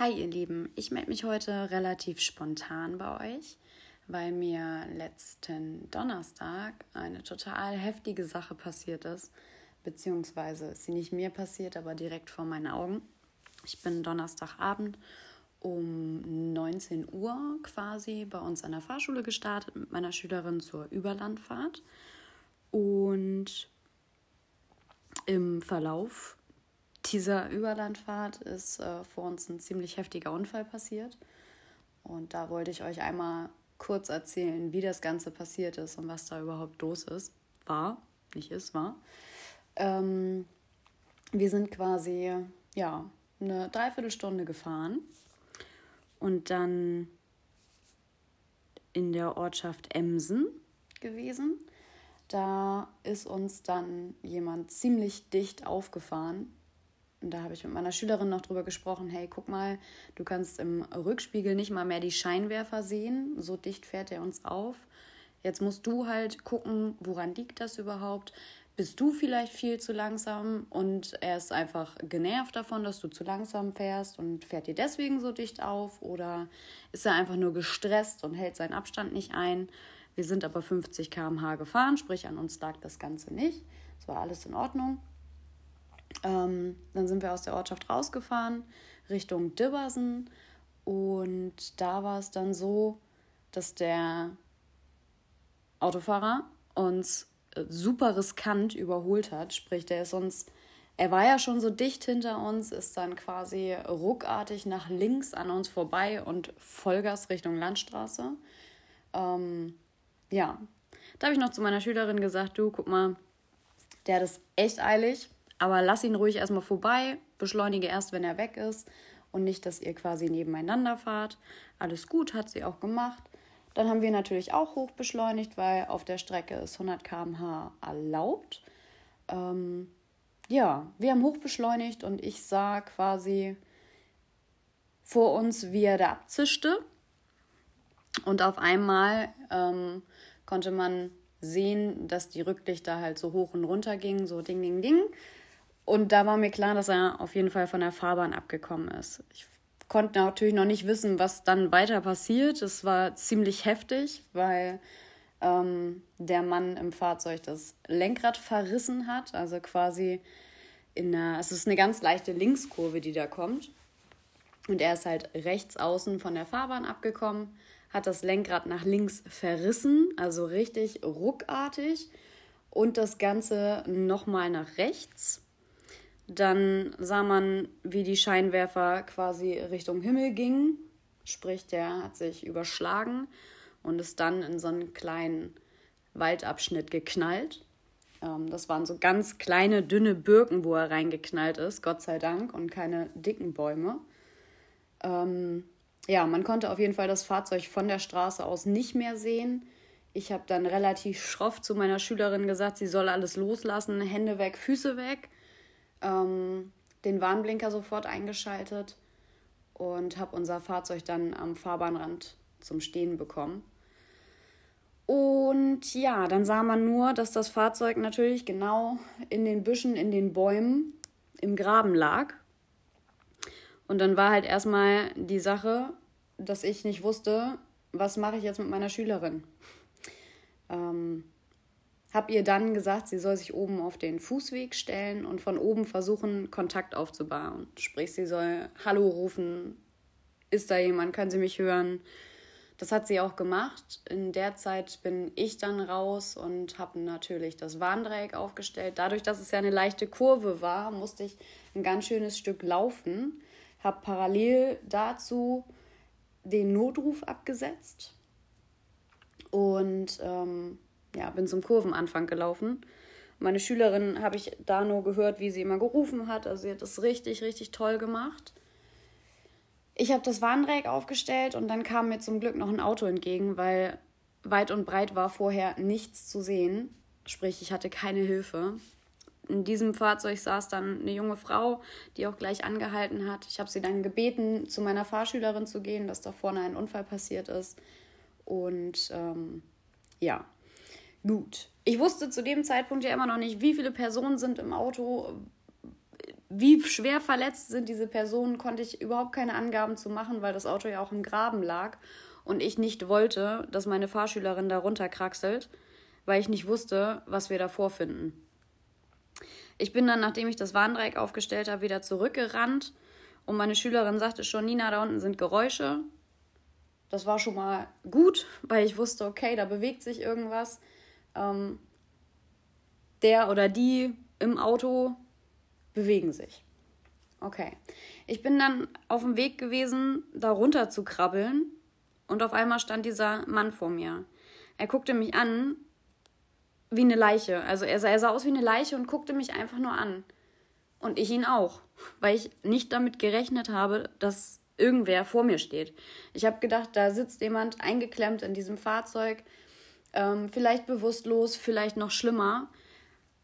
Hi ihr Lieben, ich melde mich heute relativ spontan bei euch, weil mir letzten Donnerstag eine total heftige Sache passiert ist, beziehungsweise ist sie nicht mir passiert, aber direkt vor meinen Augen. Ich bin Donnerstagabend um 19 Uhr quasi bei uns an der Fahrschule gestartet mit meiner Schülerin zur Überlandfahrt und im Verlauf dieser Überlandfahrt ist äh, vor uns ein ziemlich heftiger Unfall passiert. Und da wollte ich euch einmal kurz erzählen, wie das Ganze passiert ist und was da überhaupt los ist. War, nicht ist, war. Ähm, wir sind quasi, ja, eine Dreiviertelstunde gefahren und dann in der Ortschaft Emsen gewesen. Da ist uns dann jemand ziemlich dicht aufgefahren und da habe ich mit meiner Schülerin noch drüber gesprochen, hey, guck mal, du kannst im Rückspiegel nicht mal mehr die Scheinwerfer sehen, so dicht fährt er uns auf. Jetzt musst du halt gucken, woran liegt das überhaupt? Bist du vielleicht viel zu langsam und er ist einfach genervt davon, dass du zu langsam fährst und fährt dir deswegen so dicht auf? Oder ist er einfach nur gestresst und hält seinen Abstand nicht ein? Wir sind aber 50 km/h gefahren, sprich an uns lag das Ganze nicht. Es war alles in Ordnung. Ähm, dann sind wir aus der Ortschaft rausgefahren Richtung Dibbersen und da war es dann so, dass der Autofahrer uns äh, super riskant überholt hat. Sprich, der ist uns, er war ja schon so dicht hinter uns, ist dann quasi ruckartig nach links an uns vorbei und Vollgas Richtung Landstraße. Ähm, ja, da habe ich noch zu meiner Schülerin gesagt, du, guck mal, der hat es echt eilig. Aber lass ihn ruhig erstmal vorbei, beschleunige erst, wenn er weg ist und nicht, dass ihr quasi nebeneinander fahrt. Alles gut, hat sie auch gemacht. Dann haben wir natürlich auch hoch beschleunigt, weil auf der Strecke ist 100 km/h erlaubt. Ähm, ja, wir haben hoch beschleunigt und ich sah quasi vor uns, wie er da abzischte. Und auf einmal ähm, konnte man sehen, dass die Rücklichter halt so hoch und runter gingen, so ding, ding, ding. Und da war mir klar, dass er auf jeden Fall von der Fahrbahn abgekommen ist. Ich konnte natürlich noch nicht wissen, was dann weiter passiert. Es war ziemlich heftig, weil ähm, der Mann im Fahrzeug das Lenkrad verrissen hat. Also quasi in einer, es ist eine ganz leichte Linkskurve, die da kommt. Und er ist halt rechts außen von der Fahrbahn abgekommen, hat das Lenkrad nach links verrissen, also richtig ruckartig. Und das Ganze nochmal nach rechts. Dann sah man, wie die Scheinwerfer quasi Richtung Himmel gingen. Sprich, der hat sich überschlagen und ist dann in so einen kleinen Waldabschnitt geknallt. Ähm, das waren so ganz kleine, dünne Birken, wo er reingeknallt ist, Gott sei Dank, und keine dicken Bäume. Ähm, ja, man konnte auf jeden Fall das Fahrzeug von der Straße aus nicht mehr sehen. Ich habe dann relativ schroff zu meiner Schülerin gesagt, sie soll alles loslassen, Hände weg, Füße weg ähm, den Warnblinker sofort eingeschaltet und habe unser Fahrzeug dann am Fahrbahnrand zum Stehen bekommen. Und ja, dann sah man nur, dass das Fahrzeug natürlich genau in den Büschen, in den Bäumen im Graben lag. Und dann war halt erstmal die Sache, dass ich nicht wusste, was mache ich jetzt mit meiner Schülerin. Ähm, habe ihr dann gesagt, sie soll sich oben auf den Fußweg stellen und von oben versuchen, Kontakt aufzubauen. Sprich, sie soll Hallo rufen, ist da jemand, können Sie mich hören? Das hat sie auch gemacht. In der Zeit bin ich dann raus und habe natürlich das Warndreieck aufgestellt. Dadurch, dass es ja eine leichte Kurve war, musste ich ein ganz schönes Stück laufen. Habe parallel dazu den Notruf abgesetzt und ähm, ja, bin zum Kurvenanfang gelaufen. Meine Schülerin habe ich da nur gehört, wie sie immer gerufen hat. Also sie hat das richtig, richtig toll gemacht. Ich habe das Warndreieck aufgestellt und dann kam mir zum Glück noch ein Auto entgegen, weil weit und breit war vorher nichts zu sehen. Sprich, ich hatte keine Hilfe. In diesem Fahrzeug saß dann eine junge Frau, die auch gleich angehalten hat. Ich habe sie dann gebeten, zu meiner Fahrschülerin zu gehen, dass da vorne ein Unfall passiert ist. Und ähm, ja, Gut. Ich wusste zu dem Zeitpunkt ja immer noch nicht, wie viele Personen sind im Auto, wie schwer verletzt sind diese Personen, konnte ich überhaupt keine Angaben zu machen, weil das Auto ja auch im Graben lag und ich nicht wollte, dass meine Fahrschülerin da runterkraxelt, weil ich nicht wusste, was wir da vorfinden. Ich bin dann, nachdem ich das Warndreieck aufgestellt habe, wieder zurückgerannt und meine Schülerin sagte schon, Nina, da unten sind Geräusche. Das war schon mal gut, weil ich wusste, okay, da bewegt sich irgendwas. Ähm, der oder die im Auto bewegen sich. Okay. Ich bin dann auf dem Weg gewesen, da runter zu krabbeln und auf einmal stand dieser Mann vor mir. Er guckte mich an wie eine Leiche. Also er sah, er sah aus wie eine Leiche und guckte mich einfach nur an. Und ich ihn auch, weil ich nicht damit gerechnet habe, dass irgendwer vor mir steht. Ich habe gedacht, da sitzt jemand eingeklemmt in diesem Fahrzeug, ähm, vielleicht bewusstlos, vielleicht noch schlimmer,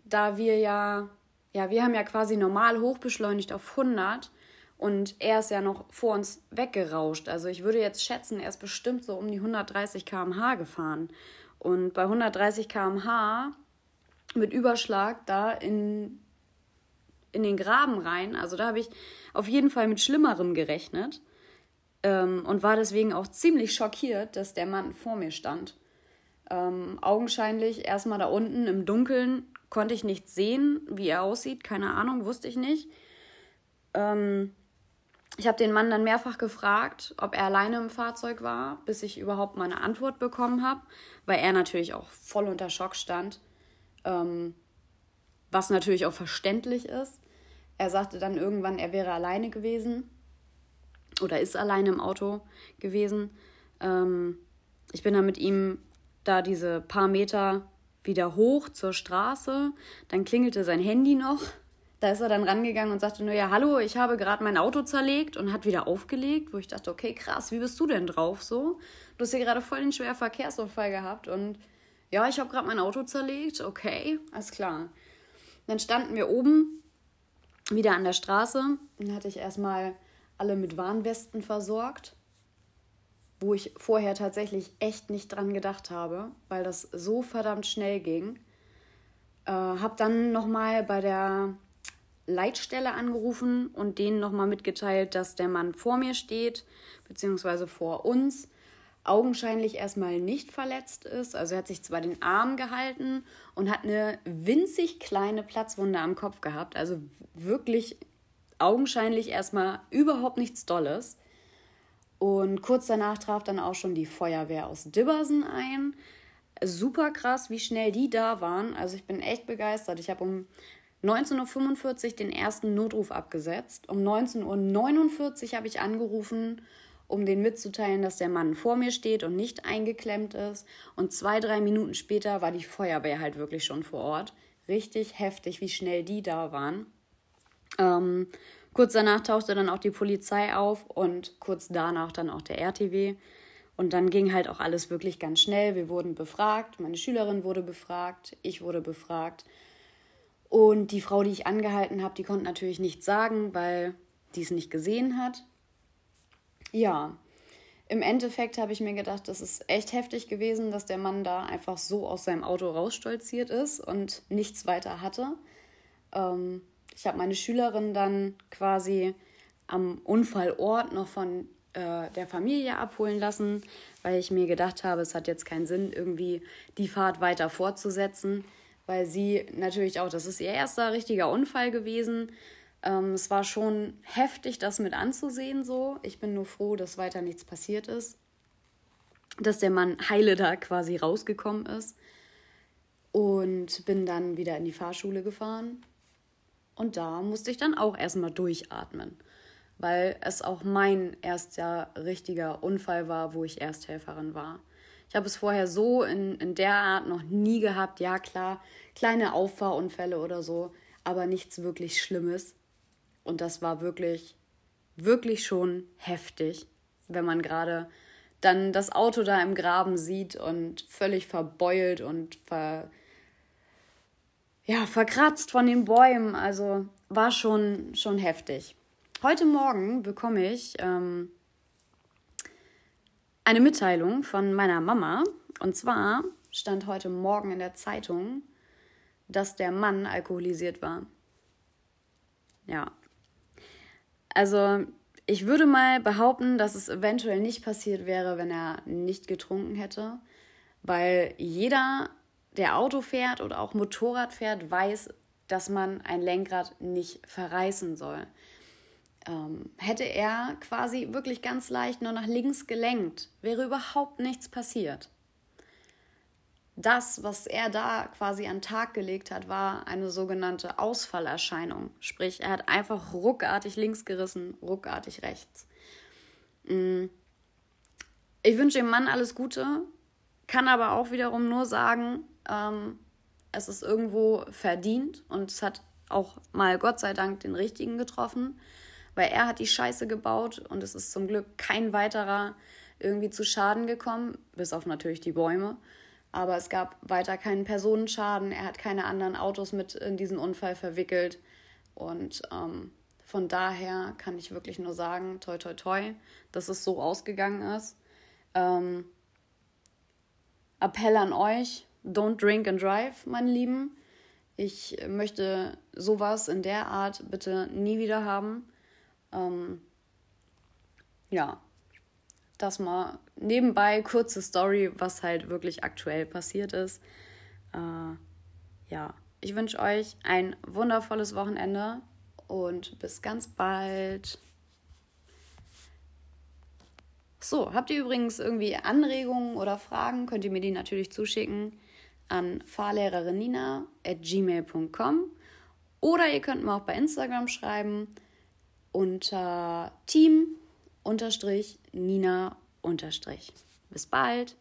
da wir ja, ja, wir haben ja quasi normal hochbeschleunigt auf 100 und er ist ja noch vor uns weggerauscht. Also ich würde jetzt schätzen, er ist bestimmt so um die 130 km/h gefahren. Und bei 130 km/h mit Überschlag da in, in den Graben rein, also da habe ich auf jeden Fall mit Schlimmerem gerechnet ähm, und war deswegen auch ziemlich schockiert, dass der Mann vor mir stand. Ähm, augenscheinlich erstmal da unten im Dunkeln konnte ich nicht sehen, wie er aussieht, keine Ahnung, wusste ich nicht. Ähm, ich habe den Mann dann mehrfach gefragt, ob er alleine im Fahrzeug war, bis ich überhaupt mal eine Antwort bekommen habe, weil er natürlich auch voll unter Schock stand, ähm, was natürlich auch verständlich ist. Er sagte dann irgendwann, er wäre alleine gewesen oder ist alleine im Auto gewesen. Ähm, ich bin dann mit ihm da diese paar Meter wieder hoch zur Straße. Dann klingelte sein Handy noch da ist er dann rangegangen und sagte nur, ja, hallo, ich habe gerade mein Auto zerlegt und hat wieder aufgelegt, wo ich dachte, okay, krass, wie bist du denn drauf so? Du hast hier gerade voll den schweren Verkehrsunfall gehabt und ja, ich habe gerade mein Auto zerlegt, okay, alles klar. Dann standen wir oben wieder an der Straße. Dann hatte ich erstmal alle mit Warnwesten versorgt, wo ich vorher tatsächlich echt nicht dran gedacht habe, weil das so verdammt schnell ging. Äh, hab dann nochmal bei der Leitstelle angerufen und denen nochmal mitgeteilt, dass der Mann vor mir steht, beziehungsweise vor uns, augenscheinlich erstmal nicht verletzt ist. Also er hat sich zwar den Arm gehalten und hat eine winzig kleine Platzwunde am Kopf gehabt, also wirklich augenscheinlich erstmal überhaupt nichts Dolles. Und kurz danach traf dann auch schon die Feuerwehr aus Dibbersen ein. Super krass, wie schnell die da waren. Also ich bin echt begeistert. Ich habe um 19.45 Uhr den ersten Notruf abgesetzt. Um 19.49 Uhr habe ich angerufen, um den mitzuteilen, dass der Mann vor mir steht und nicht eingeklemmt ist. Und zwei, drei Minuten später war die Feuerwehr halt wirklich schon vor Ort. Richtig heftig, wie schnell die da waren. Ähm, kurz danach tauchte dann auch die Polizei auf und kurz danach dann auch der RTW. Und dann ging halt auch alles wirklich ganz schnell. Wir wurden befragt, meine Schülerin wurde befragt, ich wurde befragt. Und die Frau, die ich angehalten habe, die konnte natürlich nichts sagen, weil die es nicht gesehen hat. Ja, im Endeffekt habe ich mir gedacht, das ist echt heftig gewesen, dass der Mann da einfach so aus seinem Auto rausstolziert ist und nichts weiter hatte. Ähm, ich habe meine Schülerin dann quasi am Unfallort noch von äh, der Familie abholen lassen, weil ich mir gedacht habe, es hat jetzt keinen Sinn, irgendwie die Fahrt weiter fortzusetzen weil sie natürlich auch, das ist ihr erster richtiger Unfall gewesen. Ähm, es war schon heftig, das mit anzusehen so. Ich bin nur froh, dass weiter nichts passiert ist. Dass der Mann heile da quasi rausgekommen ist. Und bin dann wieder in die Fahrschule gefahren. Und da musste ich dann auch erstmal durchatmen, weil es auch mein erster richtiger Unfall war, wo ich Ersthelferin war. Ich habe es vorher so in, in der Art noch nie gehabt. Ja, klar, kleine Auffahrunfälle oder so, aber nichts wirklich Schlimmes. Und das war wirklich, wirklich schon heftig, wenn man gerade dann das Auto da im Graben sieht und völlig verbeult und ver, ja, verkratzt von den Bäumen. Also war schon, schon heftig. Heute Morgen bekomme ich ähm, eine Mitteilung von meiner Mama. Und zwar stand heute Morgen in der Zeitung, dass der Mann alkoholisiert war. Ja. Also, ich würde mal behaupten, dass es eventuell nicht passiert wäre, wenn er nicht getrunken hätte, weil jeder, der Auto fährt oder auch Motorrad fährt, weiß, dass man ein Lenkrad nicht verreißen soll. Ähm, hätte er quasi wirklich ganz leicht nur nach links gelenkt, wäre überhaupt nichts passiert das, was er da quasi an Tag gelegt hat, war eine sogenannte Ausfallerscheinung. Sprich, er hat einfach ruckartig links gerissen, ruckartig rechts. Mm. Ich wünsche dem Mann alles Gute, kann aber auch wiederum nur sagen, ähm, es ist irgendwo verdient und es hat auch mal Gott sei Dank den richtigen getroffen, weil er hat die Scheiße gebaut und es ist zum Glück kein weiterer irgendwie zu Schaden gekommen, bis auf natürlich die Bäume. Aber es gab weiter keinen Personenschaden. Er hat keine anderen Autos mit in diesen Unfall verwickelt. Und ähm, von daher kann ich wirklich nur sagen, toi, toi, toi, dass es so ausgegangen ist. Ähm, Appell an euch, don't drink and drive, meine Lieben. Ich möchte sowas in der Art bitte nie wieder haben. Ähm, ja, das mal nebenbei, kurze Story, was halt wirklich aktuell passiert ist. Äh, ja, ich wünsche euch ein wundervolles Wochenende und bis ganz bald. So, habt ihr übrigens irgendwie Anregungen oder Fragen, könnt ihr mir die natürlich zuschicken an fahrlehrerinnina.gmail.com oder ihr könnt mir auch bei Instagram schreiben unter team unterstrich Nina unterstrich. Bis bald!